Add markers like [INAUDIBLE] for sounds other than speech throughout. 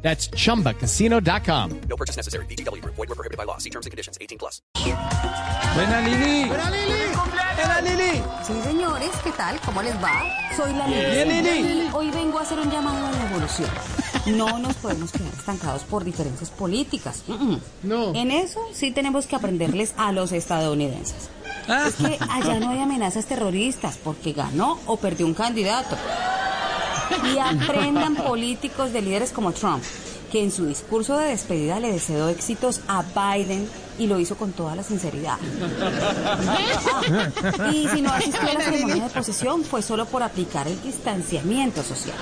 That's chumbacasino.com. No purchase necessary. BGW. Void were prohibited by law. See terms and conditions. 18 plus. Buena Lili. Buena Lili. Buena Lili. Sí, señores, ¿qué tal? ¿Cómo les va? Soy la Lili. Bien, Lili. Hoy vengo a hacer un llamado a la evolución. No nos podemos quedar estancados por diferencias políticas. Mm, mm. No. En eso sí tenemos que aprenderles a los estadounidenses. Ah. Es que allá no hay amenazas terroristas porque ganó o perdió un candidato. Y aprendan políticos de líderes como Trump, que en su discurso de despedida le deseó éxitos a Biden y lo hizo con toda la sinceridad. Ah, y si no asistió a la ceremonia de posesión fue solo por aplicar el distanciamiento social.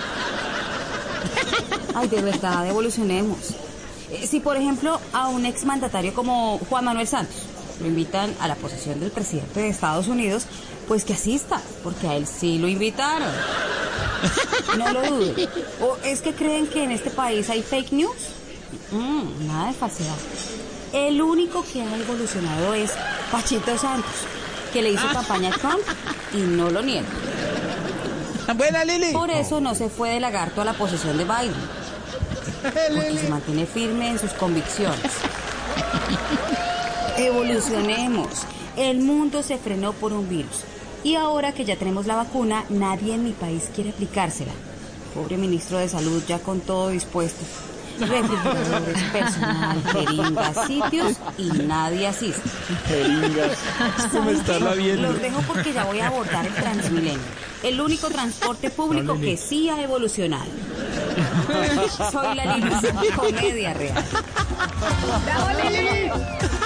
Ay, de verdad, evolucionemos. Eh, Si, por ejemplo, a un exmandatario como Juan Manuel Santos lo invitan a la posesión del presidente de Estados Unidos, pues que asista, porque a él sí lo invitaron. [LAUGHS] No lo duden. ¿O es que creen que en este país hay fake news? Mm, nada de falsedad. El único que ha evolucionado es Pachito Santos, que le hizo campaña a Trump y no lo niega. Buena Lili. Por eso no se fue de lagarto a la posesión de Biden, [LAUGHS] porque se mantiene firme en sus convicciones. [LAUGHS] Evolucionemos. El mundo se frenó por un virus. Y ahora que ya tenemos la vacuna, nadie en mi país quiere aplicársela. Pobre ministro de Salud, ya con todo dispuesto. Refrigeradores, [LAUGHS] personal, jeringas, sitios y nadie asiste. ¿Cómo está la bien? Los dejo porque ya voy a abordar el Transmilenio. El único transporte público que sí ha evolucionado. [LAUGHS] Soy la Lili, comedia real. With